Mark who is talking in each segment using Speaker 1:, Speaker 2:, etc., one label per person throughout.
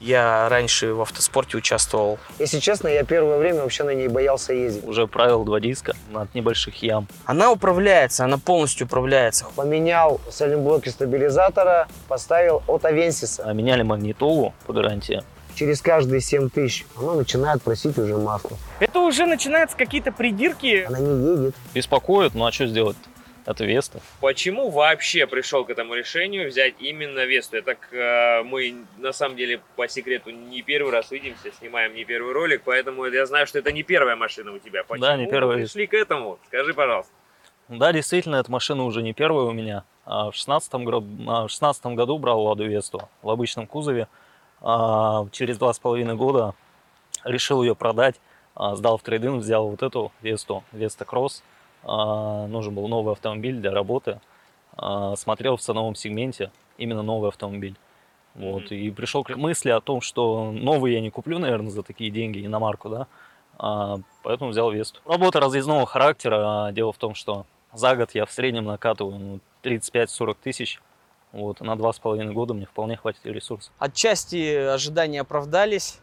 Speaker 1: Я раньше в автоспорте участвовал.
Speaker 2: Если честно, я первое время вообще на ней боялся ездить.
Speaker 3: Уже правил два диска от небольших ям.
Speaker 1: Она управляется, она полностью управляется.
Speaker 2: Поменял сайлентблоки стабилизатора, поставил от Авенсиса.
Speaker 3: А меняли магнитолу по гарантии.
Speaker 2: Через каждые 7 тысяч оно начинает просить уже масло.
Speaker 4: Это уже начинаются какие-то придирки.
Speaker 2: Она не едет.
Speaker 3: Беспокоит, ну а что сделать? Это Веста.
Speaker 5: Почему вообще пришел к этому решению взять именно Весту? Это так, э, мы на самом деле по секрету не первый раз видимся, снимаем не первый ролик, поэтому я знаю, что это не первая машина у тебя. Почему
Speaker 3: Да, не первая.
Speaker 5: пришли к этому? Скажи, пожалуйста.
Speaker 3: Да, действительно, эта машина уже не первая у меня. А в 16 году, в 16 году брал Ладу Весту в обычном кузове. А через два с половиной года решил ее продать. А, Сдал в трейдинг, взял вот эту Весту, Веста Кросс. А, Нужен был новый автомобиль для работы. А, Смотрел в ценовом сегменте именно новый автомобиль. Вот, и пришел к мысли о том, что новый я не куплю, наверное, за такие деньги, иномарку, да, а, поэтому взял Весту. Работа разъездного характера. а, Дело в том, что за год я в среднем накатываю ну, 35-40 тысяч. Вот, на два с половиной года мне вполне хватит ресурсов.
Speaker 4: Отчасти ожидания оправдались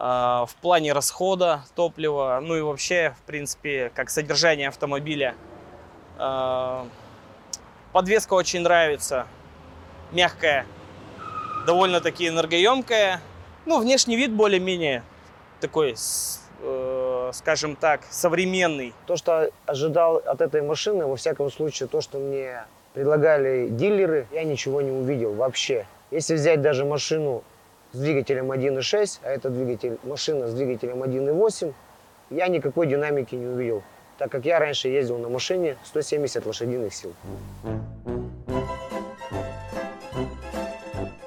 Speaker 4: в плане расхода топлива, ну и вообще, в принципе, как содержание автомобиля. А, Подвеска очень нравится, мягкая, довольно-таки энергоемкая. Ну, внешний вид более-менее такой, э, скажем так, современный.
Speaker 2: То, что ожидал от этой машины, во всяком случае, то, что мне предлагали дилеры, я ничего не увидел вообще. Если взять даже машину с двигателем 1.6, а это двигатель, машина с двигателем 1.8, я никакой динамики не увидел, так как я раньше ездил на машине 170 лошадиных сил.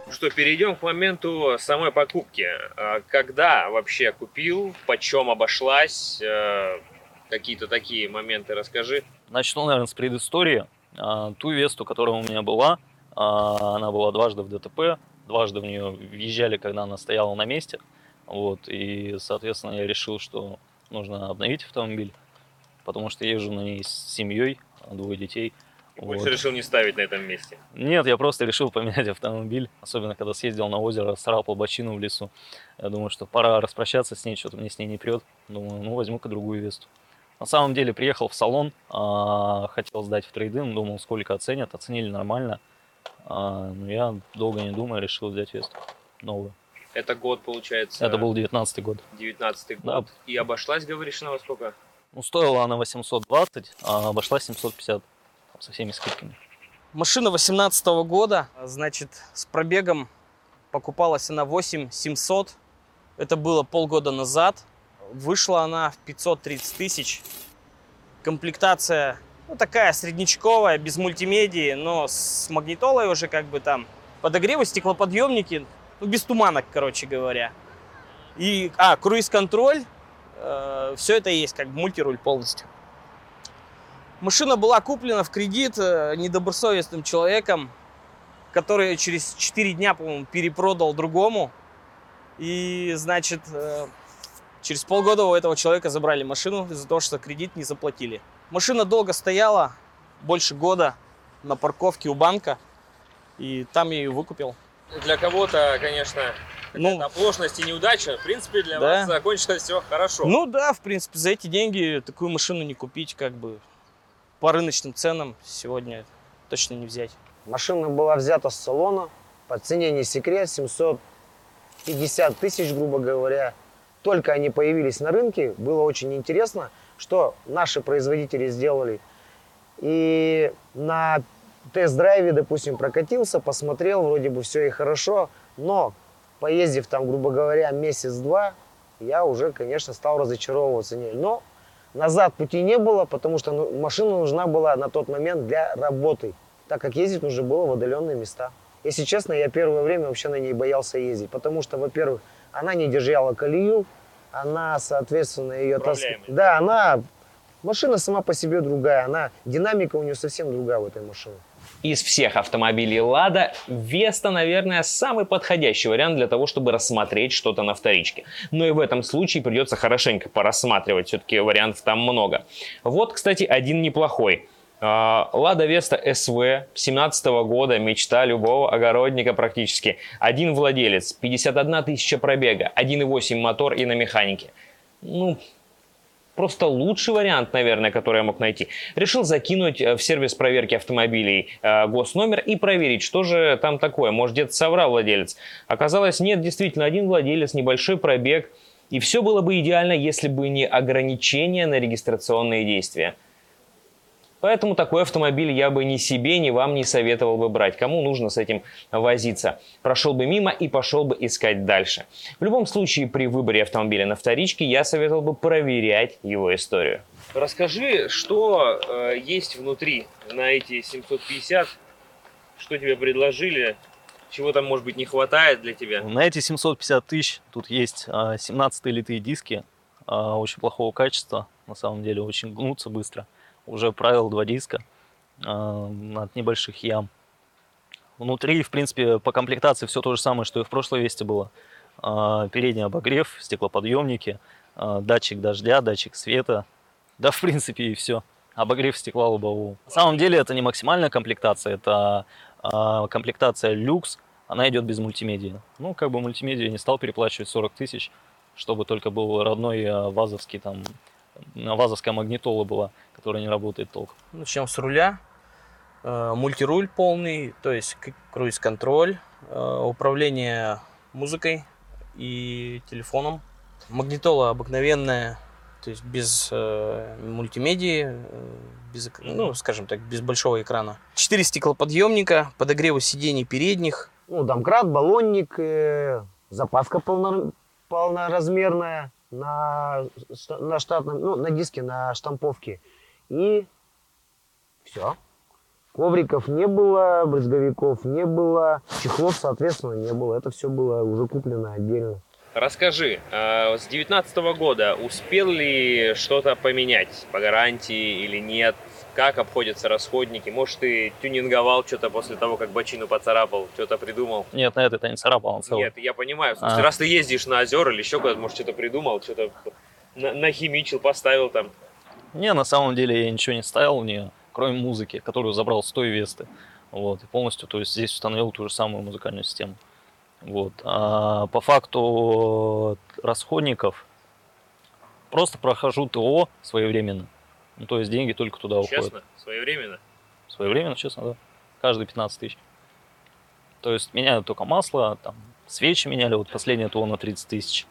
Speaker 5: Что, перейдем к моменту самой покупки. А, Когда вообще купил, почем обошлась, э, какие-то такие моменты расскажи.
Speaker 3: Начну, наверное, с предыстории. А, Ту Весту, которая у меня была, а, она была дважды в ДТП, дважды в нее въезжали, когда она стояла на месте. Вот, и, соответственно, я решил, что нужно обновить автомобиль, потому что езжу на ней с семьей, двое детей.
Speaker 5: Больше
Speaker 3: Вот.
Speaker 5: решил не ставить на этом месте.
Speaker 3: Нет, я просто решил поменять автомобиль, особенно когда съездил на озеро, срапал бочину в лесу. Я думаю, что пора распрощаться с ней, что-то мне с ней не прет. Думаю, ну возьму-ка другую Весту. На самом деле приехал в салон, а, хотел сдать в трейдинг, думал, сколько оценят, оценили нормально. А, но я долго не думая решил взять Весту новую.
Speaker 5: Это год, получается,
Speaker 3: Это был 19 год.
Speaker 5: 19
Speaker 3: Да.
Speaker 5: год. И обошлась, говоришь, на во сколько?
Speaker 3: Ну, стоила она 820, а обошлась 750 там, со всеми скидками.
Speaker 4: Машина 18 года, значит, с пробегом покупалась она 8700. Это было полгода назад. Вышла она в 530 тысяч. Комплектация, ну, такая среднячковая, без мультимедии, но с магнитолой уже как бы там подогревы, стеклоподъемники, ну, без туманок, короче говоря. И, а, круиз-контроль, все это есть, как бы мультируль полностью. Машина была куплена в кредит э, недобросовестным человеком, который через 4 дня, по-моему, перепродал другому. И, значит, э, через полгода у этого человека забрали машину из-за того, что кредит не заплатили. Машина долго стояла, больше года, на парковке у банка. И там я ее выкупил.
Speaker 5: Для кого-то, конечно,
Speaker 4: Ну,
Speaker 5: это оплошность и неудача. В принципе, для
Speaker 4: Да.
Speaker 5: вас закончилось все хорошо.
Speaker 4: ну да, в принципе, за эти деньги такую машину не купить, как бы по рыночным ценам сегодня точно не взять.
Speaker 2: Машина была взята с салона, по цене не секрет, 750 тысяч, грубо говоря. Только они появились на рынке, было очень интересно, что наши производители сделали. И на тест-драйве, допустим, прокатился, посмотрел, вроде бы все и хорошо, но поездив там, грубо говоря, месяц-два, я уже, конечно, стал разочаровываться ней. Но назад пути не было, потому что ну, машина нужна была на тот момент для работы, так как ездить нужно было в отдаленные места. Если честно, я первое время вообще на ней боялся ездить, потому что, во-первых, она не держала колею, она, соответственно, ее... тас-
Speaker 5: Управляемая.
Speaker 2: Да, она... Машина сама по себе другая, она... Динамика у нее совсем другая в этой машине.
Speaker 6: Из всех автомобилей Лада, Веста, наверное, самый подходящий вариант для того, чтобы рассмотреть что-то на вторичке. Но и в этом случае придется хорошенько порассматривать, все-таки вариантов там много. Вот, кстати, один неплохой. А, Лада Веста СВ 17 года, мечта любого огородника практически. Один владелец, 51 тысяча пробега, 1.8 мотор и на механике. Ну, просто лучший вариант, наверное, который я мог найти. Решил закинуть э, в сервис проверки автомобилей э, госномер и проверить, что же там такое. Может, где-то соврал владелец. Оказалось, нет, действительно, один владелец, небольшой пробег. И все было бы идеально, если бы не ограничения на регистрационные действия. Поэтому такой автомобиль я бы ни себе, ни вам не советовал бы брать. Кому нужно с этим возиться? Прошел бы мимо и пошел бы искать дальше. В любом случае, при выборе автомобиля на вторичке я советовал бы проверять его историю.
Speaker 5: Расскажи, что э, есть внутри на эти 750, что тебе предложили, чего там, может быть, не хватает для тебя.
Speaker 3: На эти 750 тысяч тут есть а, 17 литые диски а, очень плохого качества, на самом деле очень гнутся быстро. Уже правил два диска а, от небольших ям. Внутри, в принципе, по комплектации все то же самое, что и в прошлой Весте было. А, Передний обогрев, стеклоподъемники, а, датчик дождя, датчик света. Да, в принципе, и все. Обогрев стекла лобового. На самом деле это не максимальная комплектация, это а, комплектация люкс, она идет без мультимедии. Ну, как бы мультимедию не стал переплачивать 40 тысяч, чтобы только был родной а, вазовский там, вазовская магнитола была, которая не работает толком.
Speaker 4: Начнем с руля. Э, Мультируль полный, то есть круиз-контроль, э, управление музыкой и телефоном. Магнитола обыкновенная, то есть без э, мультимедии, э, без, ну, скажем так, без большого экрана. Четыре стеклоподъемника, подогревы сидений передних,
Speaker 2: Ну, домкрат, баллонник, э, запаска полно- полноразмерная на, на штатном, ну, на диске, на штамповке. И все. Ковриков не было, брызговиков не было, чехлов, соответственно, не было. Это все было уже куплено отдельно.
Speaker 5: Расскажи, э, с 2019 года успел ли что-то поменять по гарантии или нет? Как обходятся расходники? Может, ты тюнинговал что-то после того, как бочину поцарапал, что-то придумал?
Speaker 3: Нет, на это не царапал, он целый.
Speaker 5: Нет, я понимаю. В смысле,
Speaker 3: А.
Speaker 5: раз ты ездишь на озера или еще куда-то, может, что-то придумал, что-то на- нахимичил, поставил там.
Speaker 3: Не, на самом деле я ничего не ставил, не, кроме музыки, которую забрал с той Весты. Вот, и полностью, то есть здесь установил ту же самую музыкальную систему. Вот. А по факту расходников просто прохожу ТО своевременно. Ну, то есть деньги только туда уходят.
Speaker 5: Честно, своевременно.
Speaker 3: Своевременно, честно, да. Каждые 15 тысяч. То есть меняют только масло, там, свечи меняли, вот последнее ТО на 30 тысяч.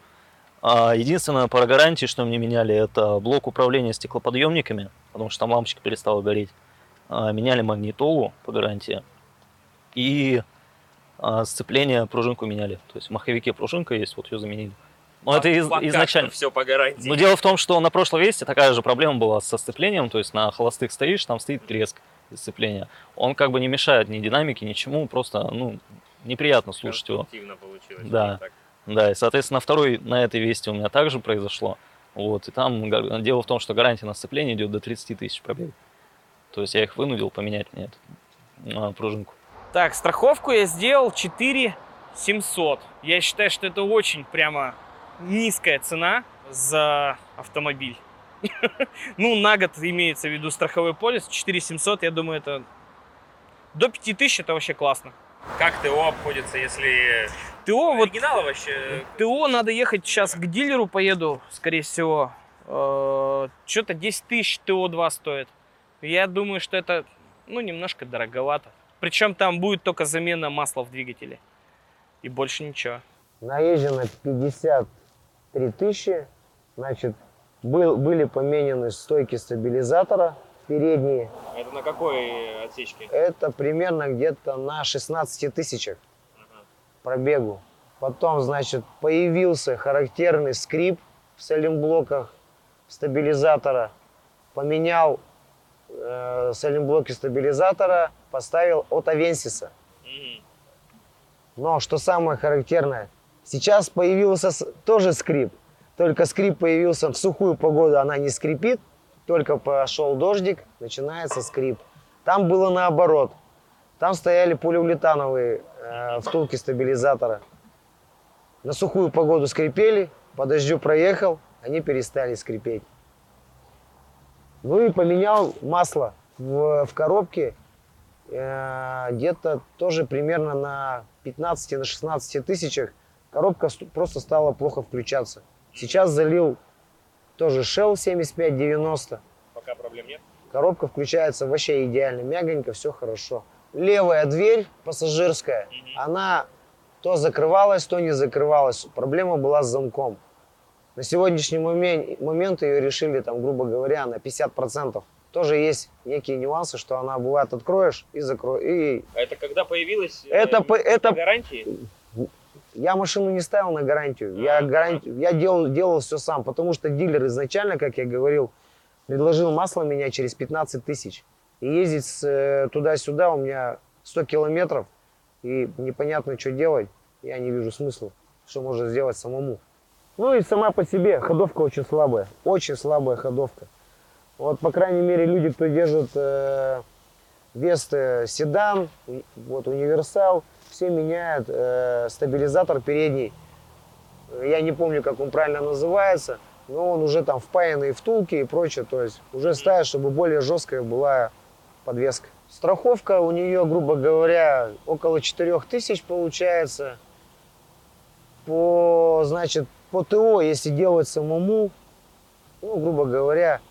Speaker 3: А единственное по гарантии, что мне меняли, это блок управления стеклоподъемниками, потому что там лампочка перестала гореть. А, меняли магнитолу по гарантии. И а, сцепление, пружинку меняли. То есть в маховике пружинка есть, вот ее заменили. Но это из- изначально.
Speaker 5: все по гарантии.
Speaker 3: Но дело в том, что на прошлой весте такая же проблема была со сцеплением, то есть на холостых стоишь, там стоит треск сцепления. Он как бы не мешает ни динамике, ничему, просто, ну, неприятно слушать его.
Speaker 5: Получилось.
Speaker 3: Да. Да, и, соответственно, на второй, на этой весте у меня также произошло. Вот, и там дело в том, что гарантия на сцепление идет до 30 тысяч пробег. То есть я их вынудил поменять мне эту пружинку.
Speaker 4: Так, страховку я сделал 4 700. Я считаю, что это очень прямо низкая цена за автомобиль. Ну, на год имеется в виду страховой полис. 4700, я думаю, это до 5000 это вообще классно.
Speaker 5: Как ТО обходится, если
Speaker 4: ТО вот
Speaker 5: вообще?
Speaker 4: ТО надо ехать сейчас к дилеру поеду, скорее всего. Э, что-то 10 тысяч ТО-2 стоит. Я думаю, что это, ну, немножко дороговато. Причем там будет только замена масла в двигателе. И больше ничего.
Speaker 2: Наезжено 50 3000. Значит, был, были поменены стойки стабилизатора передние.
Speaker 5: Это на какой отсечке?
Speaker 2: Это примерно где-то на 16 тысячах угу. пробегу. Потом, значит, появился характерный скрип в салимблоках стабилизатора. Поменял э, салимблоки стабилизатора, поставил от Авенсиса. Но что самое характерное, сейчас появился тоже скрип. Только скрип появился в сухую погоду, она не скрипит. Только пошел дождик, начинается скрип. Там было наоборот. Там стояли полиуретановые э, втулки стабилизатора. На сухую погоду скрипели, по дождю проехал, они перестали скрипеть. Ну и поменял масло. в, в коробке э, где-то тоже примерно на 15 на 16 тысячах коробка ст- просто стала плохо включаться. Сейчас залил тоже Shell 7590.
Speaker 5: Пока проблем нет.
Speaker 2: Коробка включается вообще идеально, мягонько, все хорошо. Левая дверь пассажирская, она то закрывалась, то не закрывалась. Проблема была с замком. На сегодняшний момент, момент ее решили, там, грубо говоря, на 50%. Тоже есть некие нюансы, что она бывает откроешь и закроешь. И
Speaker 5: А это когда появилась? э,
Speaker 2: Это по- это-
Speaker 5: гарантии?
Speaker 2: Я машину не ставил на гарантию. Я, гарантию, я делал, делал все сам, потому что дилер изначально, как я говорил, предложил масло менять через 15 тысяч. И ездить с, э, туда-сюда у меня 100 километров, и непонятно, что делать. Я не вижу смысла, что можно сделать самому. Ну и сама по себе ходовка очень слабая, очень слабая ходовка. Вот, по крайней мере, люди, кто держит э, Вест седан, вот универсал, все меняют э, стабилизатор передний. Я не помню, как он правильно называется, но он уже там впаянный втулки и прочее. То есть уже ставят, чтобы более жесткая была подвеска. Страховка у нее, грубо говоря, около 4000 получается. По, значит, по ТО, если делать самому, ну, грубо говоря,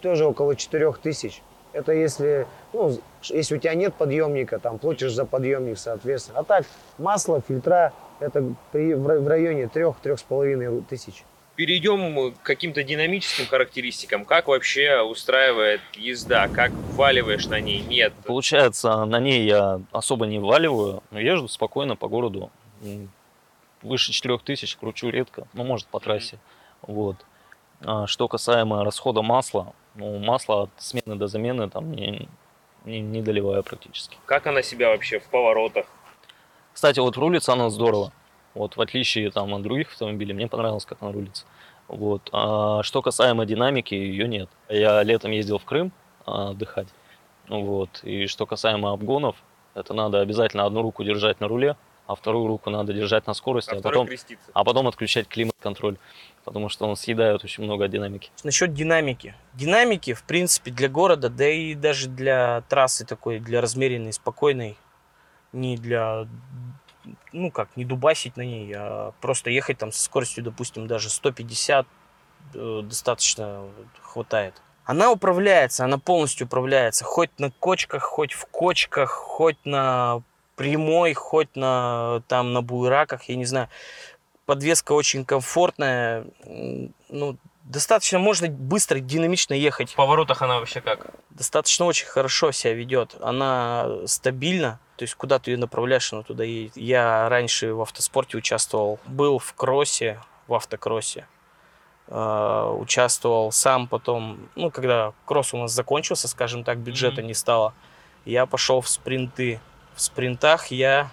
Speaker 2: тоже около 4000. Это если, ну, если у тебя нет подъемника, там платишь за подъемник, соответственно. А так, масло, фильтра, это при- в ра- в районе 3-3,5 тысяч.
Speaker 5: Перейдем к каким-то динамическим характеристикам. Как вообще устраивает езда? Как вваливаешь на ней? Нет.
Speaker 3: Получается, на ней я особо не вваливаю, но езжу спокойно по городу. Выше 4000 кручу редко, ну, может, по трассе. Вот. А что касаемо расхода масла, ну, масло от смены до замены там не, не, не доливаю практически.
Speaker 5: Как она себя вообще в поворотах?
Speaker 3: Кстати, вот рулится она здорово. Вот, в отличие там, от других автомобилей, мне понравилось, как она рулится. Вот. А что касаемо динамики, ее нет. Я летом ездил в Крым а, отдыхать. Вот. И что касаемо обгонов, это надо обязательно одну руку держать на руле, а вторую руку надо держать на скорости,
Speaker 5: А
Speaker 3: а, потом, а потом отключать климат-контроль, потому что он съедает очень много динамики.
Speaker 4: Насчет динамики. Динамики, в принципе, для города, да и даже для трассы такой, для размеренной, спокойной, не для, ну как, не дубасить на ней, а просто ехать там со скоростью, допустим, даже 150 э, достаточно хватает. Она управляется, она полностью управляется, хоть на кочках, хоть в кочках, хоть на прямой, хоть на там на буераках, я не знаю. Подвеска очень комфортная, ну, достаточно можно быстро, динамично ехать.
Speaker 5: В поворотах она вообще как?
Speaker 4: Достаточно очень хорошо себя ведет. Она стабильна. То есть куда ты ее направляешь, она туда едет. Я раньше в автоспорте участвовал. Был в кроссе, в автокроссе. Э, участвовал сам потом, ну, когда кросс у нас закончился, скажем так, бюджета
Speaker 5: Мгм.
Speaker 4: не стало, я пошел в спринты. В спринтах я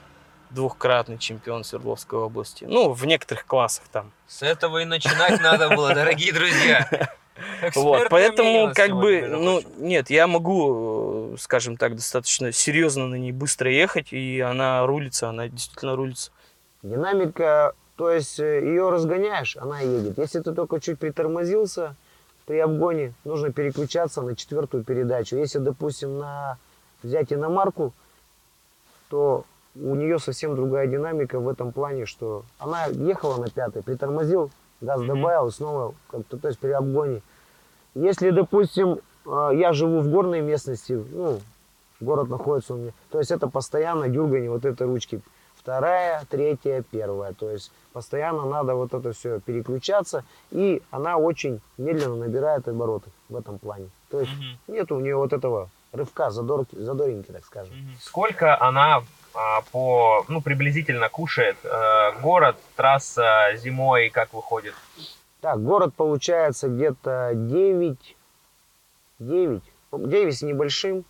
Speaker 4: двухкратный чемпион Свердловской области. Ну, в некоторых классах там.
Speaker 5: С этого и начинать надо было, дорогие друзья.
Speaker 4: Вот, поэтому, как бы, ну, нет, я могу, э, скажем так, достаточно серьезно на ней быстро ехать, и она рулится, она действительно рулится.
Speaker 2: Динамика, то есть э, ее разгоняешь, она едет. Если ты только чуть притормозился при обгоне, нужно переключаться на четвертую передачу. Если, допустим, на взять иномарку, то у нее совсем другая динамика в этом плане, что она ехала на пятой, притормозил, газ добавил, и снова, как-то, то есть при обгоне. Если, допустим, э, я живу в горной местности, ну, город находится у меня, то есть это постоянно дергание вот этой ручки. Вторая, третья, первая. То есть постоянно надо вот это все переключаться, и она очень медленно набирает обороты в этом плане. То есть
Speaker 5: Мгм.
Speaker 2: нет у нее вот этого рывка, задорки, задоринки, так скажем.
Speaker 5: Сколько она по, ну, приблизительно кушает э, город, трасса зимой, как выходит?
Speaker 2: Так, город получается где-то 9, 9, 9 с небольшим.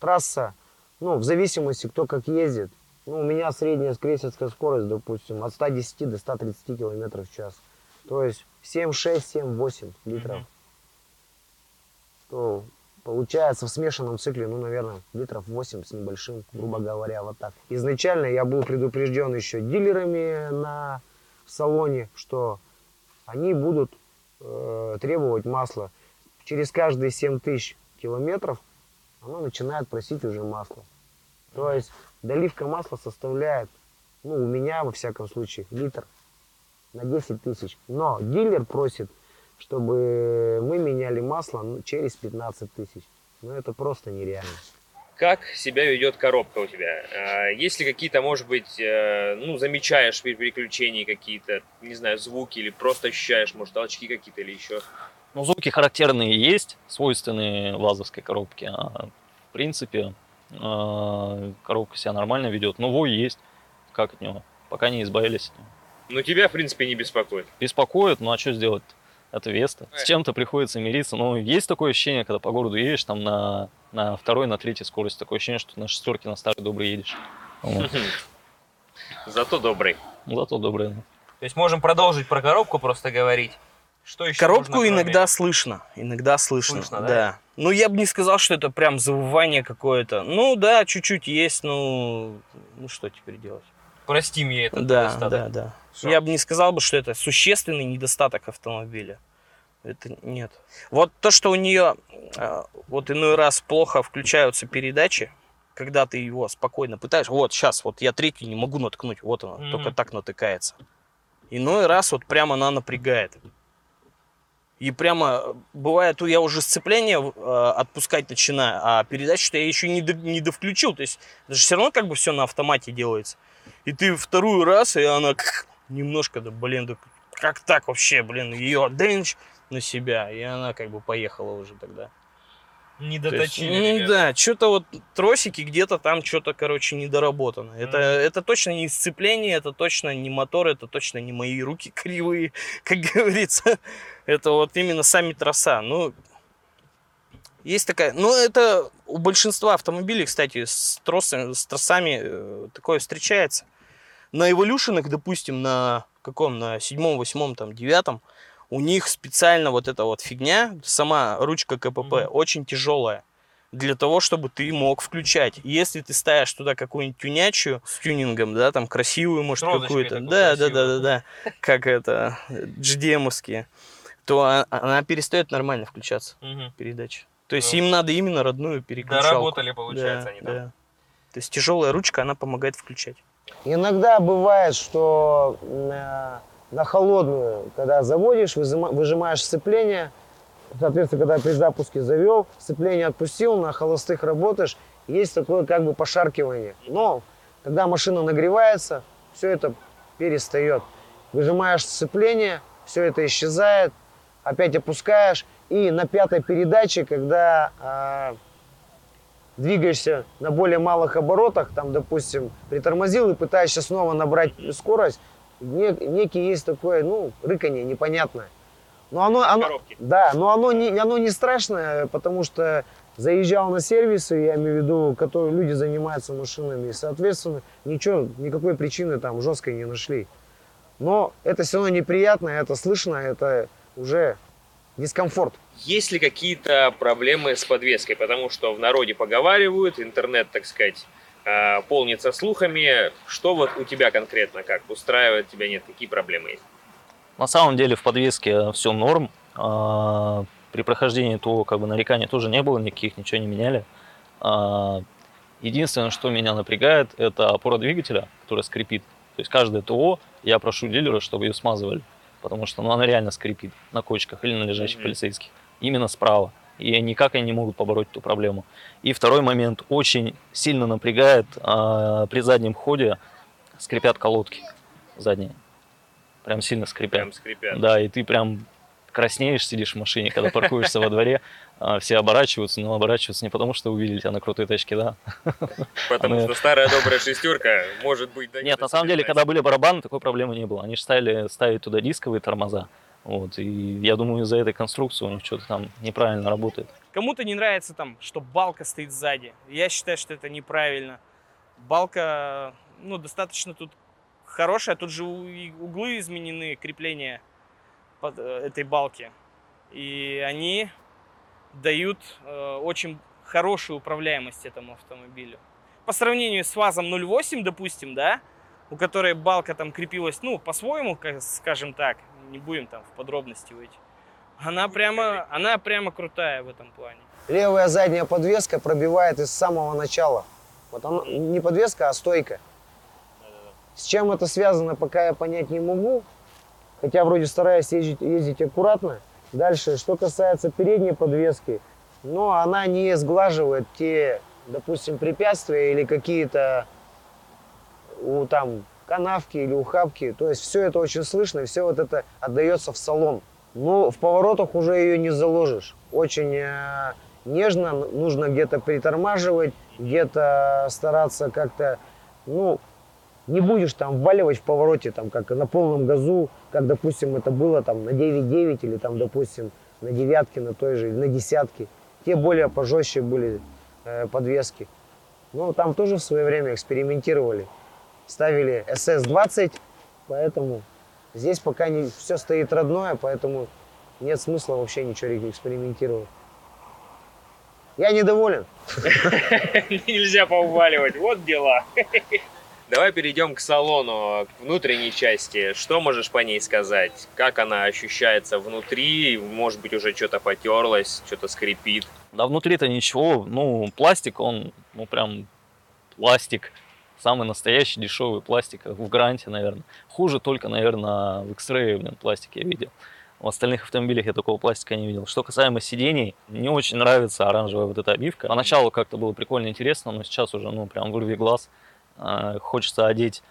Speaker 2: Трасса, ну, в зависимости, кто как ездит. Ну, у меня средняя крейсерская скорость, допустим, от 110 до 130 километров в час. То есть 7,6, 7,8 литров.
Speaker 5: Мгм.
Speaker 2: То получается в смешанном цикле, ну, наверное, литров 8 с небольшим, грубо говоря, вот так. Изначально я был предупрежден еще дилерами на салоне, что они будут э, требовать масла через каждые 7 тысяч километров, оно начинает просить уже масло. То есть доливка масла составляет, ну, у меня, во всяком случае, литр на 10 тысяч. Но дилер просит, чтобы мы меняли масло ну, через 15 тысяч. Ну, это просто нереально.
Speaker 5: Как себя ведет коробка у тебя? А, Есть ли какие-то, может быть, э, ну, замечаешь при переключении какие-то, не знаю, звуки или просто ощущаешь, может, толчки какие-то или еще?
Speaker 3: Ну, звуки характерные есть, свойственные вазовской коробке. А, в принципе, а, коробка себя нормально ведет. Но вой есть. Как от него? Пока не избавились от него.
Speaker 5: Ну, тебя, в принципе, не беспокоит.
Speaker 3: Беспокоит, ну а что сделать? Это Веста. С чем-то приходится мириться. Но есть такое ощущение, когда по городу едешь, там на, на второй, на третьей скорости, такое ощущение, что на шестерке на старой добрый едешь. Вот.
Speaker 5: Зато добрый.
Speaker 3: Ну, Зато добрый. ну.
Speaker 1: То есть можем продолжить про коробку просто говорить. Что еще
Speaker 4: Коробку
Speaker 1: кроме-
Speaker 4: иногда слышно, иногда слышно,
Speaker 1: Слышно, да?
Speaker 4: да. Ну, я бы не сказал, что это прям завывание какое-то. Ну, да, чуть-чуть есть, ну, ну что теперь делать?
Speaker 1: Прости мне это.
Speaker 4: Да, да, да.
Speaker 1: Всё.
Speaker 4: Я бы не сказал бы, что это существенный недостаток автомобиля. Это нет. Вот то, что у нее э, вот иной раз плохо включаются передачи, когда ты его спокойно пытаешь. Вот сейчас, вот я третью не могу наткнуть, вот она,
Speaker 1: Мгм.
Speaker 4: только так натыкается. Иной раз вот прямо она напрягает. И прямо э, бывает, я уже сцепление э, отпускать начинаю, а передачу-то я еще не, до- не довключил. То есть это же все равно как бы все на автомате делается. И ты вторую раз, и она немножко, да блин, да как так вообще, блин, ее дэнч на себя, и она как бы поехала уже тогда.
Speaker 1: Не
Speaker 4: То есть,
Speaker 1: доточили.
Speaker 4: ну
Speaker 1: ребят.
Speaker 4: да, что-то вот тросики где-то там что-то, короче, недоработано. Это, это точно не сцепление, это точно не мотор, это точно не мои руки кривые, как говорится. Это вот именно сами троса. Ну, есть такая... Ну, это у большинства автомобилей, кстати, с, тросами, с тросами э, такое встречается. На эволюшенах, допустим, на каком, на седьмом, восьмом, там, девятом, у них специально вот эта вот фигня, сама ручка КПП,
Speaker 1: Мгм.
Speaker 4: очень тяжелая. Для того, чтобы ты мог включать. Если ты ставишь туда какую-нибудь тюнячую с тюнингом, да, там красивую, может, какую-то. Да, да, да, да, да. Как это, GDM-овские, то а- она перестает нормально включаться,
Speaker 1: Мгм.
Speaker 4: передача. То есть
Speaker 1: Ну.
Speaker 4: им надо именно родную переключалку.
Speaker 1: Доработали, получается,
Speaker 4: Да,
Speaker 1: они там.
Speaker 4: да. То есть тяжелая ручка, она помогает включать.
Speaker 2: Иногда бывает, что на, на холодную, когда заводишь, выжима- выжимаешь сцепление, соответственно, когда при запуске завел, сцепление отпустил, на холостых работаешь, есть такое как бы пошаркивание. Но когда машина нагревается, все это перестает. Выжимаешь сцепление, все это исчезает, опять опускаешь, и на пятой передаче, когда а, двигаешься на более малых оборотах, там, допустим, притормозил и пытаешься снова набрать скорость, не- некий есть такое, ну, рыканье непонятное. Но оно, оно,
Speaker 5: Коробки.
Speaker 2: да, но оно не, оно не страшное, потому что заезжал на сервисы, я имею в виду, которые люди занимаются машинами, и, соответственно, ничего, никакой причины там жесткой не нашли. Но это все равно неприятно, это слышно, это уже дискомфорт.
Speaker 5: Есть ли какие-то проблемы с подвеской? Потому что в народе поговаривают, интернет, так сказать, э, полнится слухами. Что вот у тебя конкретно, как устраивает тебя, нет, какие проблемы есть?
Speaker 3: На самом деле в подвеске все норм. А, При прохождении ТО как бы нареканий тоже не было никаких, ничего не меняли. Единственное, что меня напрягает, это опора двигателя, которая скрипит. То есть каждое ТО я прошу дилера, чтобы ее смазывали, потому что ну, она реально скрипит на кочках или на лежащих
Speaker 5: Мгм.
Speaker 3: полицейских. Именно справа. И никак они не могут побороть эту проблему. И второй момент очень сильно напрягает а, при заднем ходе скрипят колодки задние. Прям сильно скрипят.
Speaker 5: Прям скрипят.
Speaker 3: Да, и ты прям краснеешь, сидишь в машине, когда паркуешься во дворе, а, все оборачиваются, но оборачиваются не потому, что увидели тебя на крутой тачке, да.
Speaker 5: Потому что старая добрая шестерка может быть... да,
Speaker 3: Нет,
Speaker 5: не
Speaker 3: на самом деле, когда были барабаны, такой проблемы не было. Они же ставили, ставить туда дисковые тормоза. Вот, и я думаю, из-за этой конструкции у них что-то там неправильно работает.
Speaker 4: Кому-то не нравится там, что балка стоит сзади. Я считаю, что это неправильно. Балка, ну, достаточно тут хорошая. Тут же углы изменены, крепления этой балки. И они дают э, очень хорошую управляемость этому автомобилю. По сравнению с ВАЗом 08, допустим, да, у которой балка там крепилась, ну, по-своему, скажем так, не будем там в подробности уйти Она прямо, она прямо крутая в этом плане.
Speaker 2: Левая задняя подвеска пробивает из самого начала. Вот она, не подвеска, а стойка. С чем это связано, пока я понять не могу. Хотя вроде стараюсь ездить, ездить аккуратно. Дальше, что касается передней подвески, но она не сглаживает те, допустим, препятствия или какие-то у, там канавки или ухабки. То есть все это очень слышно, и все вот это отдается в салон. Но в поворотах уже ее не заложишь. Очень э, нежно, нужно где-то притормаживать, где-то стараться как-то, ну, не будешь там вваливать в повороте, там, как на полном газу, как, допустим, это было там на 9.9 или там, допустим, на девятке, на той же, или на десятке. Те более пожестче были э, подвески. Ну, там тоже в свое время экспериментировали. Ставили SS-20, поэтому здесь пока не, все стоит родное, поэтому нет смысла вообще ничего экспериментировать. Я недоволен.
Speaker 5: Нельзя поуваливать, вот дела. Давай перейдем к салону, к внутренней части. Что можешь по ней сказать? Как она ощущается внутри? Может быть, уже что-то потерлось, что-то скрипит?
Speaker 3: Да внутри-то ничего, ну, пластик, он, ну, прям пластик. Самый настоящий дешевый пластик, в Гранте, наверное. Хуже только, наверное, в X-Ray, блин, пластик я видел. В остальных автомобилях я такого пластика не видел. Что касаемо сидений, мне очень нравится оранжевая вот эта обивка. Поначалу как-то было прикольно интересно, но сейчас уже, ну, прям вырви глаз. А, хочется одеть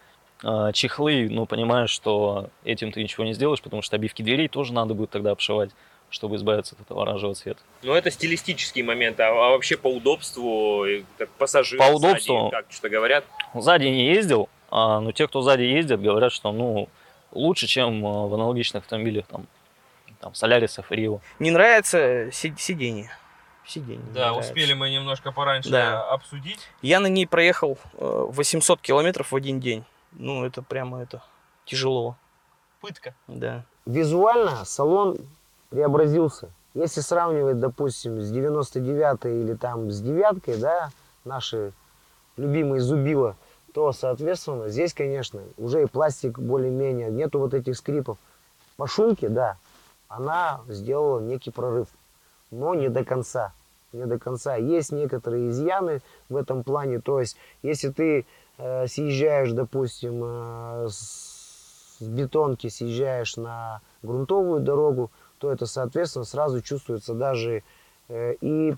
Speaker 3: а, чехлы, но понимаешь, что этим ты ничего не сделаешь, потому что обивки дверей тоже надо будет тогда обшивать, чтобы избавиться от этого оранжевого цвета.
Speaker 5: Ну, это стилистический момент, а, а вообще по удобству, и как пассажир,
Speaker 3: По удобству?
Speaker 5: как что говорят?
Speaker 3: Сзади не ездил, а, но те, кто сзади ездят, говорят, что, ну, лучше, чем в аналогичных автомобилях, там, там, Солярисов, Рио.
Speaker 4: Не нравится си- сиденье. Сиденье. не
Speaker 5: Да,
Speaker 4: нравится.
Speaker 5: успели мы немножко пораньше
Speaker 4: Да.
Speaker 5: обсудить.
Speaker 4: Я на ней проехал э, 800 километров в один день. Ну, это прямо это тяжело.
Speaker 5: Пытка.
Speaker 4: Да.
Speaker 2: Визуально салон преобразился. Если сравнивать, допустим, с 99 или там с девяткой, да, наши любимые зубила, то, соответственно, здесь, конечно, уже и пластик более-менее, нету вот этих скрипов. По шумке, да, она сделала некий прорыв, но не до конца. Не до конца. Есть некоторые изъяны в этом плане. То есть, если ты э, съезжаешь, допустим, э, с бетонки, съезжаешь на грунтовую дорогу, то это, соответственно, сразу чувствуется даже э, и,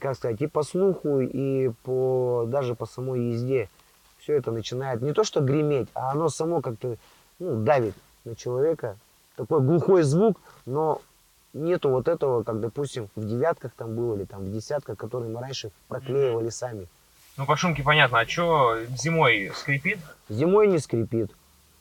Speaker 2: как сказать, и по слуху, и по, даже по самой езде. Все это начинает не то что греметь, а оно само как-то ну, давит на человека. Такой глухой звук, но нету вот этого, как, допустим, в девятках там было, или там в десятках, которые мы раньше проклеивали сами.
Speaker 5: Ну, по шумке понятно, а что зимой скрипит?
Speaker 2: Зимой не скрипит.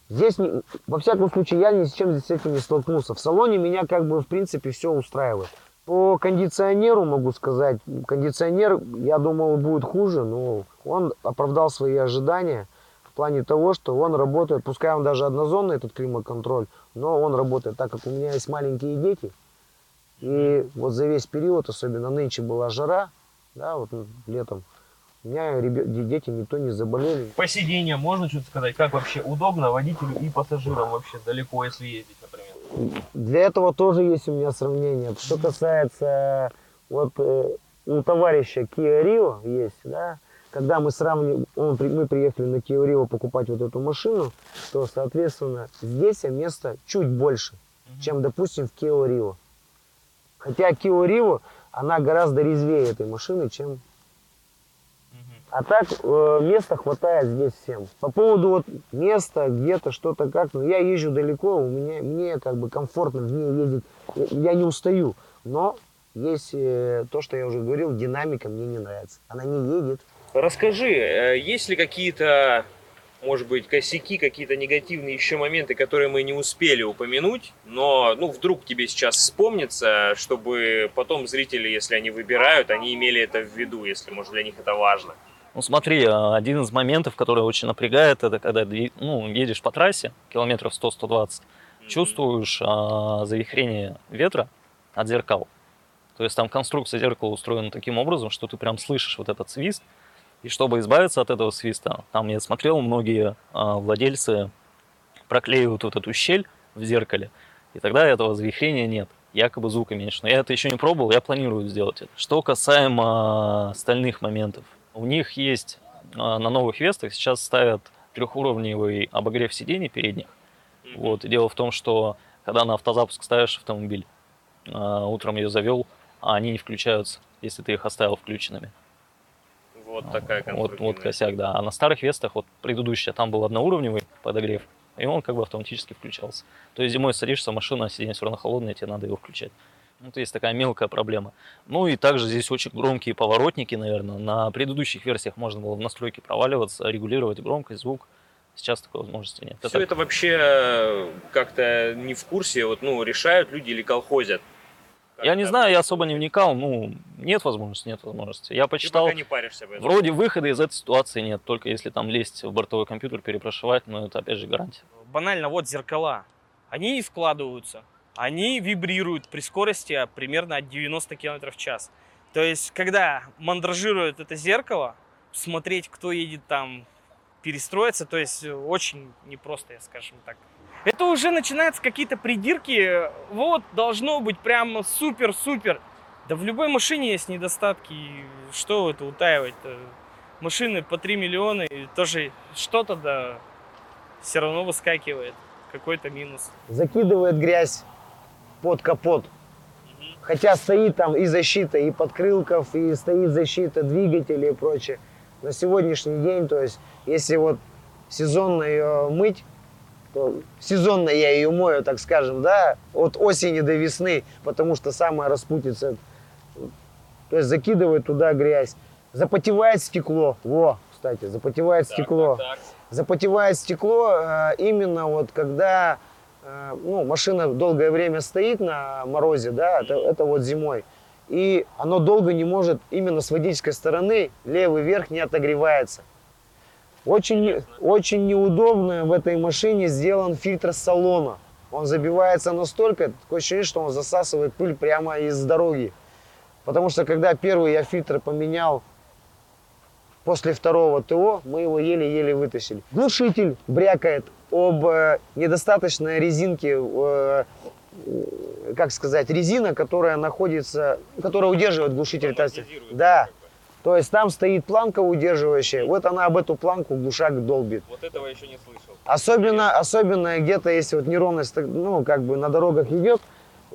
Speaker 2: Здесь, не- во всяком случае, я ни с чем с этим не столкнулся. В салоне меня как бы, в принципе, все устраивает. По кондиционеру могу сказать, кондиционер, я думал, будет хуже, но он оправдал свои ожидания в плане того, что он работает, пускай он даже однозонный, этот климат-контроль, но он работает так, как у меня есть маленькие дети. И вот за весь период, особенно нынче была жара, да, вот летом, у меня ребё- дети никто не заболели.
Speaker 5: По сиденьям можно что-то сказать? Как вообще удобно водителю и пассажирам вообще далеко, если ездить, например?
Speaker 2: Для этого тоже есть у меня сравнение. Что касается вот э, у товарища Kia Rio есть, да, когда мы сравниваем, он, мы приехали на Kia Rio покупать вот эту машину, то, соответственно, здесь места чуть больше, чем, допустим, в Kia Rio. Хотя Kia Rio, она гораздо резвее этой машины, чем а так э, места хватает здесь всем. По поводу вот места, где-то что-то как, ну я езжу далеко, у меня мне как бы комфортно в ней ездить, я, я не устаю. Но есть э, то, что я уже говорил, динамика мне не нравится. Она не едет.
Speaker 5: Расскажи, э, есть ли какие-то, может быть, косяки, какие-то негативные еще моменты, которые мы не успели упомянуть, но, ну, вдруг тебе сейчас вспомнится, чтобы потом зрители, если они выбирают, они имели это в виду, если, может, для них это важно.
Speaker 3: Ну смотри, а, один из моментов, который очень напрягает, это когда ну, едешь по трассе, километров 100-120, чувствуешь а, завихрение ветра от зеркал. То есть там конструкция зеркала устроена таким образом, что ты прям слышишь вот этот свист. И чтобы избавиться от этого свиста, там я смотрел, многие а, владельцы проклеивают вот эту щель в зеркале, и тогда этого завихрения нет. якобы звука меньше. Но я это еще не пробовал, я планирую сделать это. Что касаемо остальных моментов. У них есть а, на новых Вестах сейчас ставят трехуровневый обогрев сидений передних. Вот. И дело в том, что когда на автозапуск ставишь автомобиль, а, утром ее завел, а они не включаются, если ты их оставил включенными.
Speaker 5: Вот такая
Speaker 3: Вот, вот косяк, да. А на старых Вестах, вот предыдущая, там был одноуровневый подогрев, и он как бы автоматически включался. То есть зимой садишься в машину, а сиденье все равно холодное, тебе надо его включать. Ну, то есть такая мелкая проблема. Ну и также здесь очень громкие поворотники, наверное. На предыдущих версиях можно было в настройки проваливаться, регулировать громкость, звук. Сейчас такой возможности нет.
Speaker 5: Все это вообще э, как-то не в курсе, вот, ну, решают люди или колхозят?
Speaker 3: Я не знаю, я особо не вникал. Ну, нет возможности, нет возможности. Я почитал.
Speaker 5: не паришься.
Speaker 3: Вроде выхода из этой ситуации нет, только если там лезть в бортовой компьютер, перепрошивать, но это опять же гарантия.
Speaker 4: Банально, вот зеркала. Они не складываются. Они вибрируют при скорости примерно от 90 км в час. То есть, когда мандражирует это зеркало, смотреть, кто едет там, перестроиться, то есть э, очень непросто, я скажем так. Это уже начинаются какие-то придирки. Вот, должно быть прям супер-супер. Да в любой машине есть недостатки. Что это утаивать-то? Машины по 3 миллиона, и тоже что-то да все равно выскакивает. Какой-то минус.
Speaker 2: закидывает грязь под капот. Хотя стоит там и защита, и подкрылков, и стоит защита двигателей и прочее. На сегодняшний день, то есть, если вот сезонно ее мыть, сезонно я ее мою, так скажем, да, от осени до весны, потому что самая распутится. То есть закидывает туда грязь. Запотевает стекло. Во, кстати, запотевает
Speaker 5: Так,
Speaker 2: стекло
Speaker 5: так, так.
Speaker 2: запотевает стекло э, именно вот когда э, ну, машина долгое время стоит на морозе, да, это, это вот зимой, и оно долго не может именно с водительской стороны левый верх не отогревается. Очень, очень неудобно в этой машине сделан фильтр салона. Он забивается настолько, такое ощущение, что он засасывает пыль прямо из дороги. Потому что когда первый я фильтр поменял после второго ТО, мы его еле-еле вытащили. Глушитель брякает об э, недостаточной резинке, э, э, как сказать, резина, которая находится, которая удерживает глушитель. Да,
Speaker 5: бы.
Speaker 2: То есть там стоит планка удерживающая, вот она об эту планку глушак долбит.
Speaker 5: Вот этого я еще не слышал.
Speaker 2: Особенно, особенно где-то, если вот неровность, ну, как бы на дорогах идет,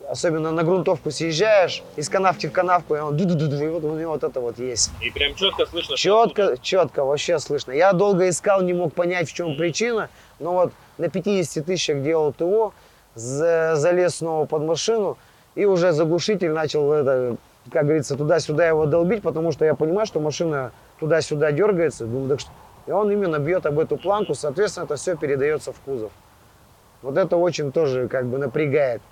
Speaker 2: особенно на грунтовку съезжаешь, из канавки в канавку, и он ду-ду-ду, и вот у него вот это вот есть.
Speaker 5: И прям четко слышно, что
Speaker 2: Четко, четко, вообще слышно. Я долго искал, не мог понять, в чем причина, но вот на 50 тысячах делал ТО, за- залез снова под машину, и уже заглушитель начал, это, как говорится, туда-сюда его долбить, потому что я понимаю, что машина туда-сюда дергается, думаю, так что... и он именно бьет об эту планку, соответственно, это все передается в кузов. Вот это очень тоже как бы напрягает.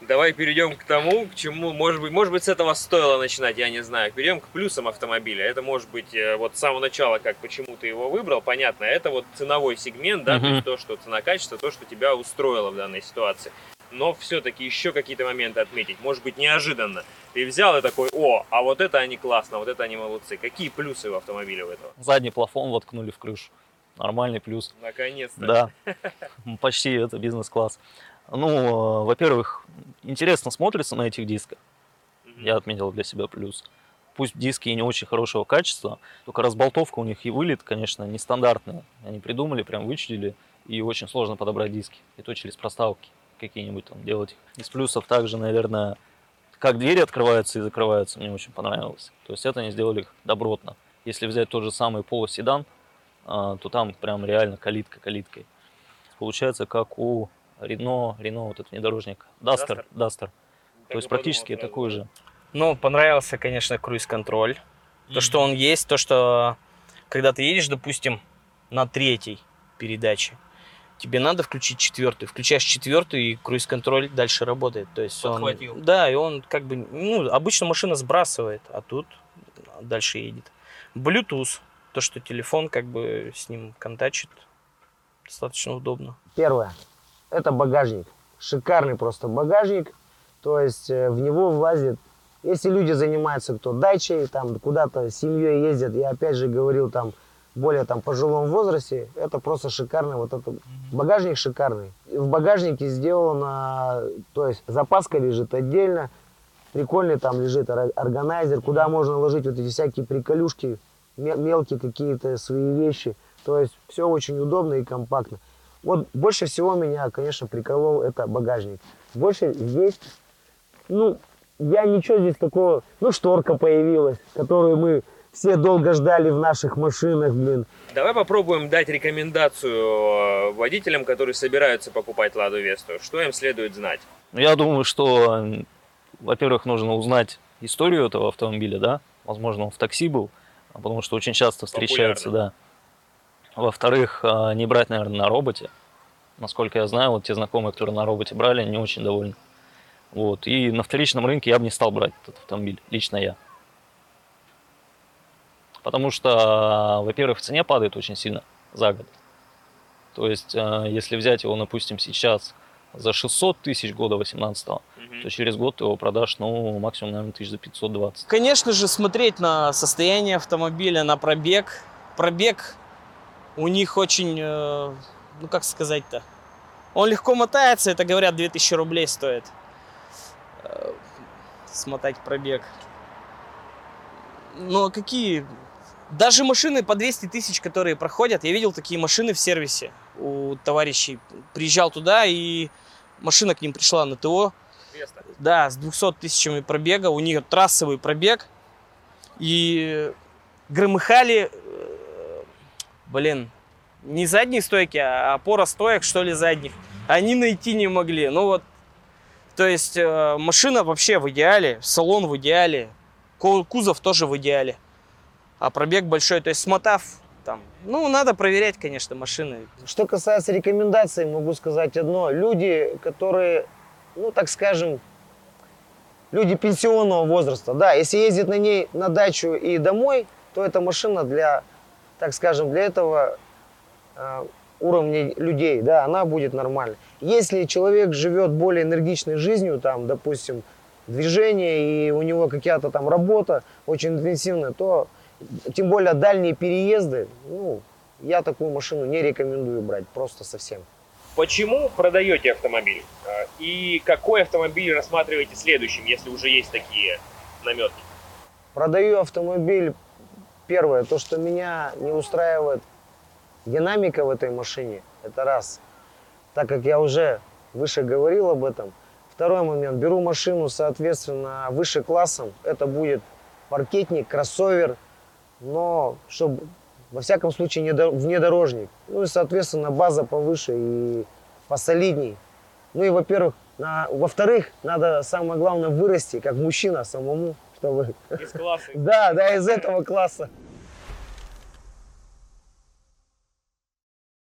Speaker 5: Давай перейдем к тому, к чему, может быть, может быть, с этого стоило начинать, я не знаю. Перейдем к плюсам автомобиля. Это может быть э, вот с самого начала, как почему ты его выбрал, понятно. Это вот ценовой сегмент, да, то
Speaker 3: Мгм.
Speaker 5: есть то, что цена-качество, то, что тебя устроило в данной ситуации. Но все-таки еще какие-то моменты отметить. Может быть, неожиданно. Ты взял и такой, о, а вот это они классно, вот это они молодцы. Какие плюсы у автомобиля у этого?
Speaker 3: Задний плафон воткнули в крышу. Нормальный плюс.
Speaker 5: Наконец-то.
Speaker 3: Да, почти это бизнес-класс. Ну, э, во-первых, интересно смотрится на этих дисках. Я отметил для себя плюс. Пусть диски и не очень хорошего качества, только разболтовка у них и вылет, конечно, нестандартная. Они придумали, прям вычислили, и очень сложно подобрать диски. И то через проставки какие-нибудь там делать. Из плюсов также, наверное, как двери открываются и закрываются, мне очень понравилось. То есть это они сделали добротно. Если взять тот же самый полоседан, а, то там прям реально калитка калиткой. Получается, как у Рено, Рено вот этот внедорожник, Дастер, Дастер. То есть практически
Speaker 5: подумал
Speaker 3: такой же.
Speaker 4: Ну, понравился, конечно, круиз-контроль. То, что он есть, то, что когда ты едешь, допустим, на третьей передаче, тебе надо включить четвертую. Включаешь четвертую, и круиз-контроль дальше работает. То есть он,
Speaker 5: Подхватил.
Speaker 4: да, и он как бы, ну, обычно машина сбрасывает, а тут дальше едет. Bluetooth, то, что телефон как бы с ним контачит, достаточно удобно.
Speaker 2: Первое. Это багажник. Шикарный просто багажник. То есть э, в него влазит... Если люди занимаются кто дачей, там куда-то с семьей ездят, я опять же говорил там более там пожилом возрасте, это просто шикарный вот этот багажник шикарный. В багажнике сделано, то есть запаска лежит отдельно, прикольный там лежит ор- органайзер, куда можно ложить вот эти всякие приколюшки, ме- мелкие какие-то свои вещи. То есть все очень удобно и компактно. Вот больше всего меня, конечно, приколол это багажник. Больше здесь, ну, я ничего здесь такого, ну, шторка появилась, которую мы все долго ждали в наших машинах, блин.
Speaker 5: Давай попробуем дать рекомендацию э, водителям, которые собираются покупать Ладу Весту. Что им следует знать?
Speaker 3: Я думаю, что, во-первых, нужно узнать историю этого автомобиля, да. Возможно, он в такси был, потому что очень часто встречается, да. Во-вторых, а, не брать, наверное, на роботе. Насколько я знаю, вот те знакомые, которые на роботе брали, не очень довольны. Вот. И на вторичном рынке я бы не стал брать этот автомобиль, лично я. Потому что, во-первых, в цене падает очень сильно за год. То есть, э, если взять его, допустим, сейчас за 600 тысяч года 18 то через год ты его продашь, ну, максимум, наверное, тысяч за 520.
Speaker 4: Конечно же, смотреть на состояние автомобиля, на пробег. Пробег у них очень, э, ну как сказать-то, он легко мотается, это говорят 2000 рублей стоит. Э, Смотать пробег. Ну а какие? Даже машины по 200 тысяч, которые проходят, я видел такие машины в сервисе у товарищей. Приезжал туда, и машина к ним пришла на ТО,
Speaker 5: Веста.
Speaker 4: да, с 200 тысячами пробега. У них трассовый пробег. И громыхали, э, блин, не задние стойки, а опора стоек, что ли, задних. Они найти не могли. Ну вот, то есть э, машина вообще в идеале, салон в идеале, ку- кузов тоже в идеале. А пробег большой, то есть смотав там, ну, надо проверять, конечно, машины.
Speaker 2: Что касается рекомендаций, могу сказать одно. Люди, которые, ну так скажем, люди пенсионного возраста, да, если ездить на ней на дачу и домой, то эта машина для, так скажем, для этого э, уровня людей, да, она будет нормальной. Если человек живет более энергичной жизнью, там, допустим, движение и у него какая-то там работа очень интенсивная, то тем более дальние переезды, ну, я такую машину не рекомендую брать, просто совсем.
Speaker 5: Почему продаете автомобиль? Э, И какой автомобиль рассматриваете следующим, если уже есть такие наметки?
Speaker 2: Продаю автомобиль, первое, то, что меня не устраивает динамика в этой машине, это раз. Так как я уже выше говорил об этом. Второй момент, беру машину, соответственно, выше классом, это будет паркетник, кроссовер, но чтобы во всяком случае не внедорожник. Ну и, соответственно, база повыше и посолидней. Ну и, во-первых, на- во-вторых, надо самое главное вырасти, как мужчина самому, чтобы...
Speaker 5: Из класса.
Speaker 2: Да, да, из этого класса.